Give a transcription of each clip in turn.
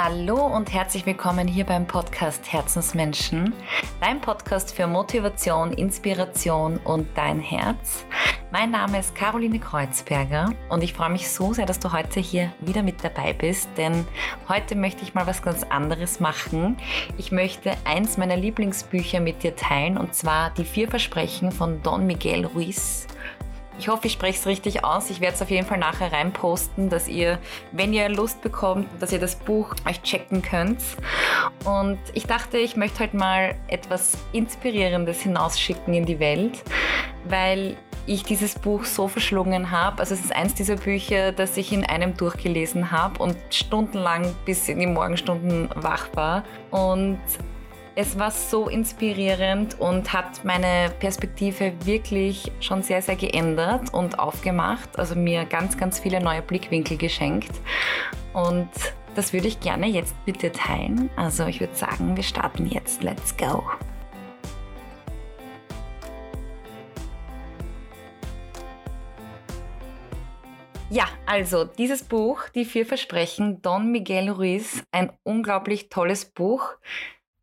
Hallo und herzlich willkommen hier beim Podcast Herzensmenschen, dein Podcast für Motivation, Inspiration und dein Herz. Mein Name ist Caroline Kreuzberger und ich freue mich so sehr, dass du heute hier wieder mit dabei bist, denn heute möchte ich mal was ganz anderes machen. Ich möchte eins meiner Lieblingsbücher mit dir teilen und zwar Die vier Versprechen von Don Miguel Ruiz. Ich hoffe, ich spreche es richtig aus. Ich werde es auf jeden Fall nachher reinposten, dass ihr, wenn ihr Lust bekommt, dass ihr das Buch euch checken könnt. Und ich dachte, ich möchte heute mal etwas Inspirierendes hinausschicken in die Welt, weil ich dieses Buch so verschlungen habe. Also es ist eins dieser Bücher, das ich in einem durchgelesen habe und stundenlang bis in die Morgenstunden wach war. Und es war so inspirierend und hat meine Perspektive wirklich schon sehr, sehr geändert und aufgemacht. Also mir ganz, ganz viele neue Blickwinkel geschenkt. Und das würde ich gerne jetzt dir teilen. Also ich würde sagen, wir starten jetzt. Let's go! Ja, also dieses Buch, Die vier Versprechen, Don Miguel Ruiz, ein unglaublich tolles Buch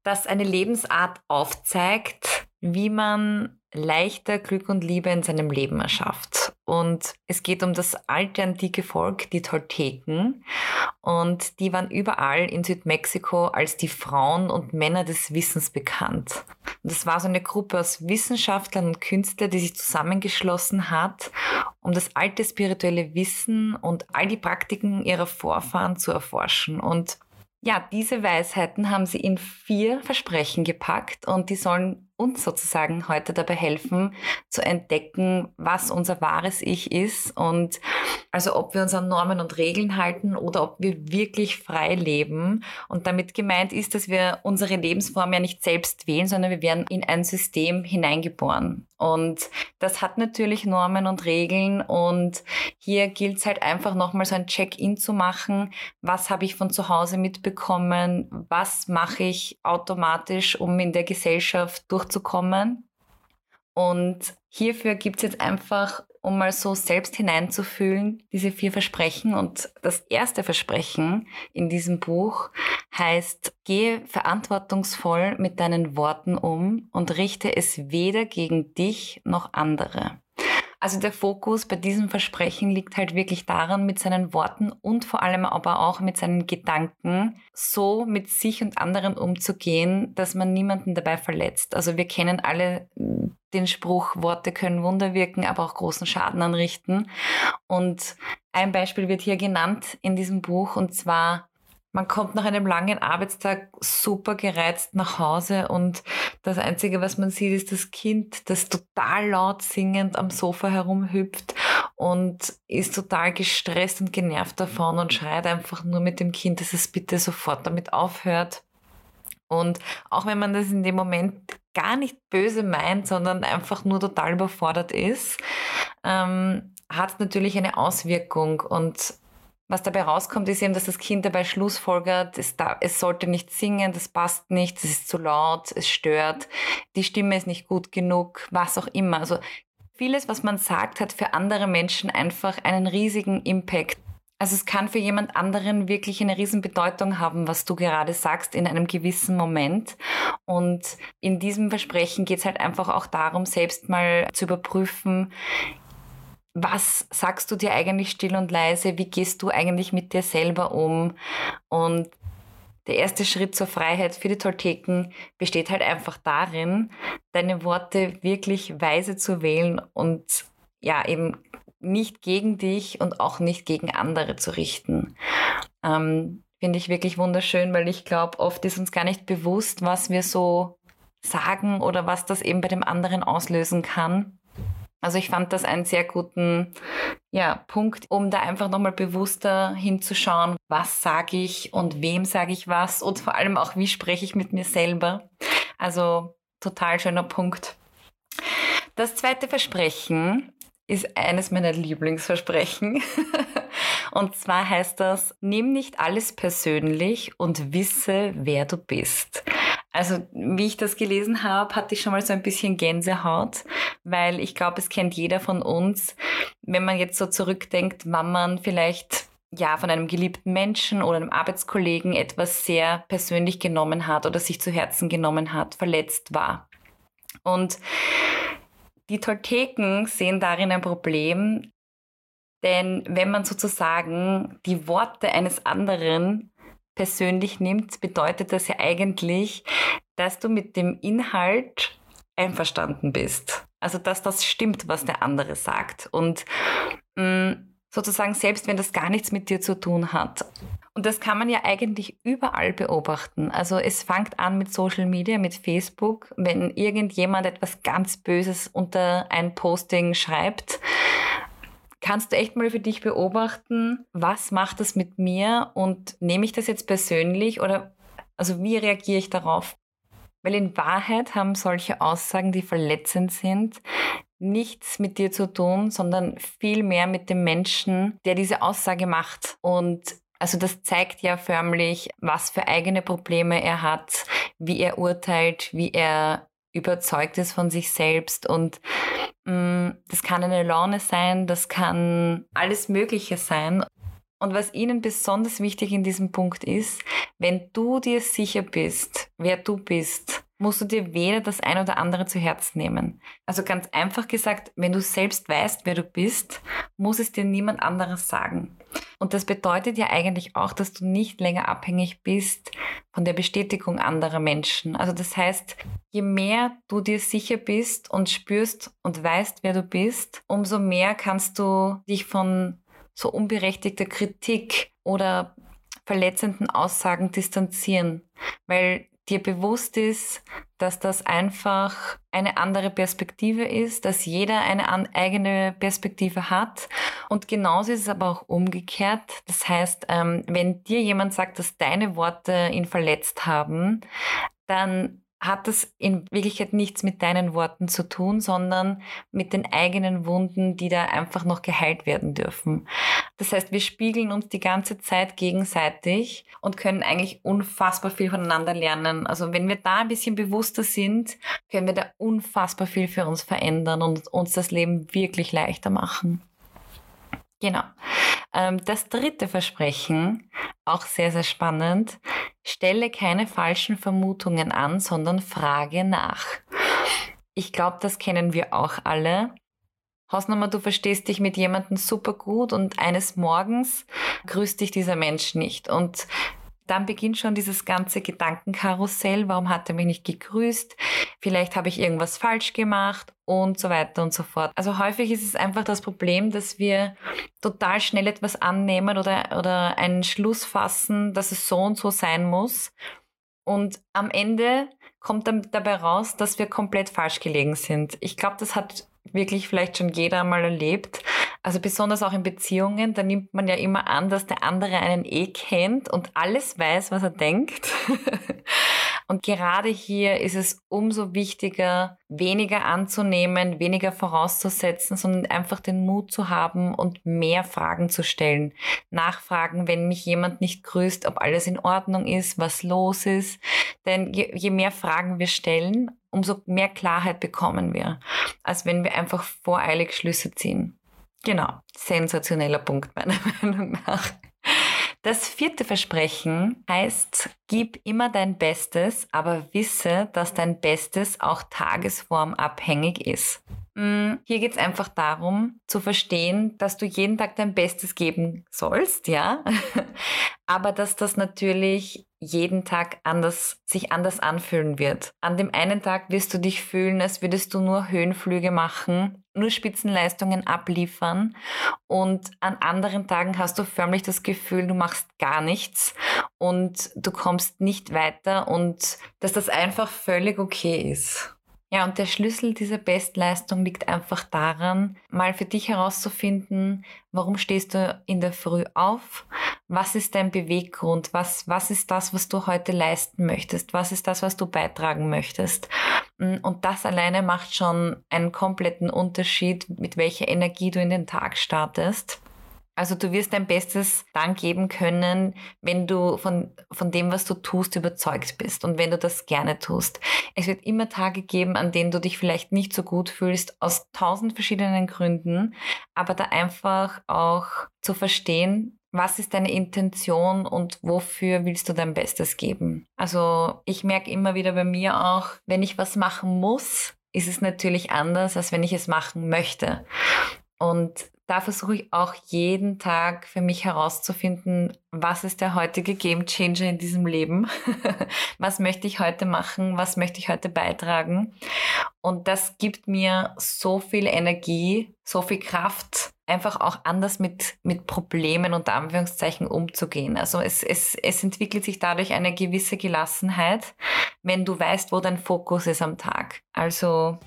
das eine Lebensart aufzeigt, wie man leichter Glück und Liebe in seinem Leben erschafft. Und es geht um das alte antike Volk, die Tolteken. Und die waren überall in Südmexiko als die Frauen und Männer des Wissens bekannt. Und das war so eine Gruppe aus Wissenschaftlern und Künstlern, die sich zusammengeschlossen hat, um das alte spirituelle Wissen und all die Praktiken ihrer Vorfahren zu erforschen. Und ja, diese Weisheiten haben sie in vier Versprechen gepackt und die sollen uns sozusagen heute dabei helfen, zu entdecken, was unser wahres Ich ist und also ob wir uns an Normen und Regeln halten oder ob wir wirklich frei leben. Und damit gemeint ist, dass wir unsere Lebensform ja nicht selbst wählen, sondern wir werden in ein System hineingeboren. Und das hat natürlich Normen und Regeln. Und hier gilt es halt einfach nochmal so ein Check-in zu machen. Was habe ich von zu Hause mitbekommen? Was mache ich automatisch, um in der Gesellschaft durchzukommen? Und hierfür gibt es jetzt einfach, um mal so selbst hineinzufühlen, diese vier Versprechen. Und das erste Versprechen in diesem Buch heißt, gehe verantwortungsvoll mit deinen Worten um und richte es weder gegen dich noch andere. Also der Fokus bei diesem Versprechen liegt halt wirklich daran, mit seinen Worten und vor allem aber auch mit seinen Gedanken so mit sich und anderen umzugehen, dass man niemanden dabei verletzt. Also wir kennen alle den Spruch, Worte können Wunder wirken, aber auch großen Schaden anrichten. Und ein Beispiel wird hier genannt in diesem Buch und zwar man kommt nach einem langen Arbeitstag super gereizt nach Hause und das Einzige, was man sieht, ist das Kind, das total laut singend am Sofa herumhüpft und ist total gestresst und genervt davon und schreit einfach nur mit dem Kind, dass es bitte sofort damit aufhört. Und auch wenn man das in dem Moment gar nicht böse meint, sondern einfach nur total überfordert ist, ähm, hat es natürlich eine Auswirkung und was dabei rauskommt, ist eben, dass das Kind dabei schlussfolgert, es, da, es sollte nicht singen, das passt nicht, es ist zu laut, es stört, die Stimme ist nicht gut genug, was auch immer. Also vieles, was man sagt, hat für andere Menschen einfach einen riesigen Impact. Also es kann für jemand anderen wirklich eine riesen Bedeutung haben, was du gerade sagst in einem gewissen Moment. Und in diesem Versprechen geht es halt einfach auch darum, selbst mal zu überprüfen, was sagst du dir eigentlich still und leise? Wie gehst du eigentlich mit dir selber um? Und der erste Schritt zur Freiheit für die Tolteken besteht halt einfach darin, deine Worte wirklich weise zu wählen und ja, eben nicht gegen dich und auch nicht gegen andere zu richten. Ähm, Finde ich wirklich wunderschön, weil ich glaube, oft ist uns gar nicht bewusst, was wir so sagen oder was das eben bei dem anderen auslösen kann. Also ich fand das einen sehr guten ja, Punkt, um da einfach nochmal bewusster hinzuschauen, was sage ich und wem sage ich was und vor allem auch, wie spreche ich mit mir selber. Also total schöner Punkt. Das zweite Versprechen ist eines meiner Lieblingsversprechen. und zwar heißt das, nimm nicht alles persönlich und wisse, wer du bist. Also wie ich das gelesen habe, hatte ich schon mal so ein bisschen Gänsehaut, weil ich glaube, es kennt jeder von uns, wenn man jetzt so zurückdenkt, wann man vielleicht ja, von einem geliebten Menschen oder einem Arbeitskollegen etwas sehr persönlich genommen hat oder sich zu Herzen genommen hat, verletzt war. Und die Tolteken sehen darin ein Problem, denn wenn man sozusagen die Worte eines anderen persönlich nimmt, bedeutet das ja eigentlich, dass du mit dem Inhalt einverstanden bist. Also dass das stimmt, was der andere sagt. Und mh, mm, sozusagen selbst wenn das gar nichts mit dir zu tun hat. Und das kann man ja eigentlich überall beobachten. Also es fängt an mit Social Media, mit Facebook. Wenn irgendjemand etwas ganz Böses unter ein Posting schreibt, kannst du echt mal für dich beobachten, was macht das mit mir und nehme ich das jetzt persönlich oder also wie reagiere ich darauf? Weil in Wahrheit haben solche Aussagen, die verletzend sind, nichts mit dir zu tun, sondern viel mehr mit dem Menschen, der diese Aussage macht. Und also das zeigt ja förmlich, was für eigene Probleme er hat, wie er urteilt, wie er überzeugt ist von sich selbst und mh, mm, das kann eine Laune sein, das kann alles Mögliche sein. Und was ihnen besonders wichtig in diesem Punkt ist, wenn du dir sicher bist, wer du bist, musst du dir weder das ein oder andere zu Herzen nehmen. Also ganz einfach gesagt, wenn du selbst weißt, wer du bist, muss es dir niemand anderes sagen. Und das bedeutet ja eigentlich auch, dass du nicht länger abhängig bist von der Bestätigung anderer Menschen. Also das heißt, je mehr du dir sicher bist und spürst und weißt, wer du bist, umso mehr kannst du dich von so unberechtigter Kritik oder verletzenden Aussagen distanzieren, weil dir bewusst ist, dass das einfach eine andere Perspektive ist, dass jeder eine eigene Perspektive hat. Und genauso ist es aber auch umgekehrt. Das heißt, ähm, wenn dir jemand sagt, dass deine Worte ihn verletzt haben, dann hat das in Wirklichkeit nichts mit deinen Worten zu tun, sondern mit den eigenen Wunden, die da einfach noch geheilt werden dürfen. Das heißt, wir spiegeln uns die ganze Zeit gegenseitig und können eigentlich unfassbar viel voneinander lernen. Also wenn wir da ein bisschen bewusster sind, können wir da unfassbar viel für uns verändern und uns das Leben wirklich leichter machen. Genau. Ähm, das dritte Versprechen, auch sehr, sehr spannend, stelle keine falschen Vermutungen an, sondern frage nach. Ich glaube, das kennen wir auch alle. Hausnummer, du verstehst dich mit jemandem super gut und eines Morgens grüßt dich dieser Mensch nicht. Und dann beginnt schon dieses ganze Gedankenkarussell. Warum hat er mich nicht gegrüßt? Vielleicht habe ich irgendwas falsch gemacht und so weiter und so fort. Also häufig ist es einfach das Problem, dass wir total schnell etwas annehmen oder, oder einen Schluss fassen, dass es so und so sein muss. Und am Ende kommt dann dabei raus, dass wir komplett falsch gelegen sind. Ich glaube, das hat wirklich vielleicht schon jeder einmal erlebt. Also besonders auch in Beziehungen, da nimmt man ja immer an, dass der andere einen eh kennt und alles weiß, was er denkt. und gerade hier ist es umso wichtiger, weniger anzunehmen, weniger vorauszusetzen, sondern einfach den Mut zu haben und mehr Fragen zu stellen. Nachfragen, wenn mich jemand nicht grüßt, ob alles in Ordnung ist, was los ist. Denn je, je mehr Fragen wir stellen, umso mehr Klarheit bekommen wir, als wenn wir einfach voreilig Schlüsse ziehen. Genau, sensationeller Punkt meiner Meinung nach. Das vierte Versprechen heißt, gib immer dein Bestes, aber wisse, dass dein Bestes auch tagesformabhängig ist. Mm, hier geht es einfach darum, zu verstehen, dass du jeden Tag dein Bestes geben sollst, ja, aber dass das natürlich jeden Tag anders, sich anders anfühlen wird. An dem einen Tag wirst du dich fühlen, als würdest du nur Höhenflüge machen, nur Spitzenleistungen abliefern und an anderen Tagen hast du förmlich das Gefühl, du machst gar nichts und du kommst nicht weiter und dass das einfach völlig okay ist. Ja, und der Schlüssel dieser Bestleistung liegt einfach daran, mal für dich herauszufinden, warum stehst du in der Früh auf? Was ist dein Beweggrund? Was, was ist das, was du heute leisten möchtest? Was ist das, was du beitragen möchtest? Mm, und das alleine macht schon einen kompletten Unterschied, mit welcher Energie du in den Tag startest. Also du wirst dein Bestes dann geben können, wenn du von, von dem, was du tust, überzeugt bist und wenn du das gerne tust. Es wird immer Tage geben, an denen du dich vielleicht nicht so gut fühlst, aus tausend verschiedenen Gründen, aber da einfach auch zu verstehen, was ist deine Intention und wofür willst du dein Bestes geben? Also ich merke immer wieder bei mir auch, wenn ich was machen muss, ist es natürlich anders, als wenn ich es machen möchte. Und da versuche ich auch jeden Tag für mich herauszufinden, was ist der heutige Game Changer in diesem Leben? was möchte ich heute machen? Was möchte ich heute beitragen? Und das gibt mir so viel Energie, so viel Kraft, einfach auch anders mit, mit Problemen unter Anführungszeichen umzugehen. Also es, es, es entwickelt sich dadurch eine gewisse Gelassenheit, wenn du weißt, wo dein Fokus ist am Tag. Also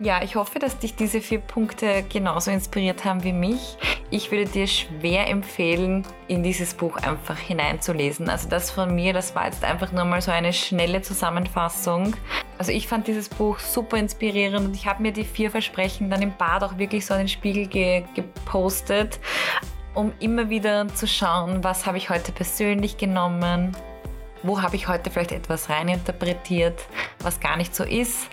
ja, ich hoffe, dass dich diese vier Punkte genauso inspiriert haben wie mich. Ich würde dir schwer empfehlen, in dieses Buch einfach hineinzulesen. Also das von mir, das war jetzt einfach nur mal so eine schnelle Zusammenfassung. Also ich fand dieses Buch super inspirierend und ich habe mir die vier Versprechen dann im Bad auch wirklich so an den Spiegel ge gepostet, um immer wieder zu schauen, was habe ich heute persönlich genommen, wo habe ich heute vielleicht etwas reininterpretiert, was gar nicht so ist.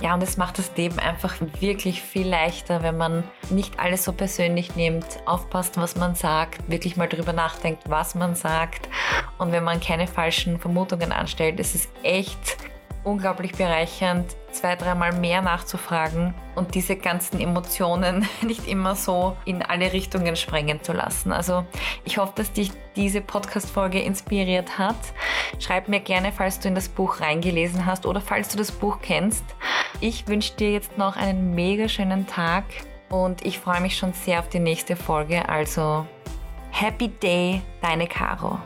Ja, und es macht das Leben einfach wirklich viel leichter, wenn man nicht alles so persönlich nimmt, aufpasst, was man sagt, wirklich mal drüber nachdenkt, was man sagt. Und wenn man keine falschen Vermutungen anstellt, ist es echt unglaublich bereichernd, zwei, dreimal mehr nachzufragen und diese ganzen Emotionen nicht immer so in alle Richtungen sprengen zu lassen. Also ich hoffe, dass dich diese Podcast-Folge inspiriert hat. Schreib mir gerne, falls du in das Buch reingelesen hast oder falls du das Buch kennst. Ich wünsche dir jetzt noch einen mega schönen Tag und ich freue mich schon sehr auf die nächste Folge. Also Happy Day, deine Caro.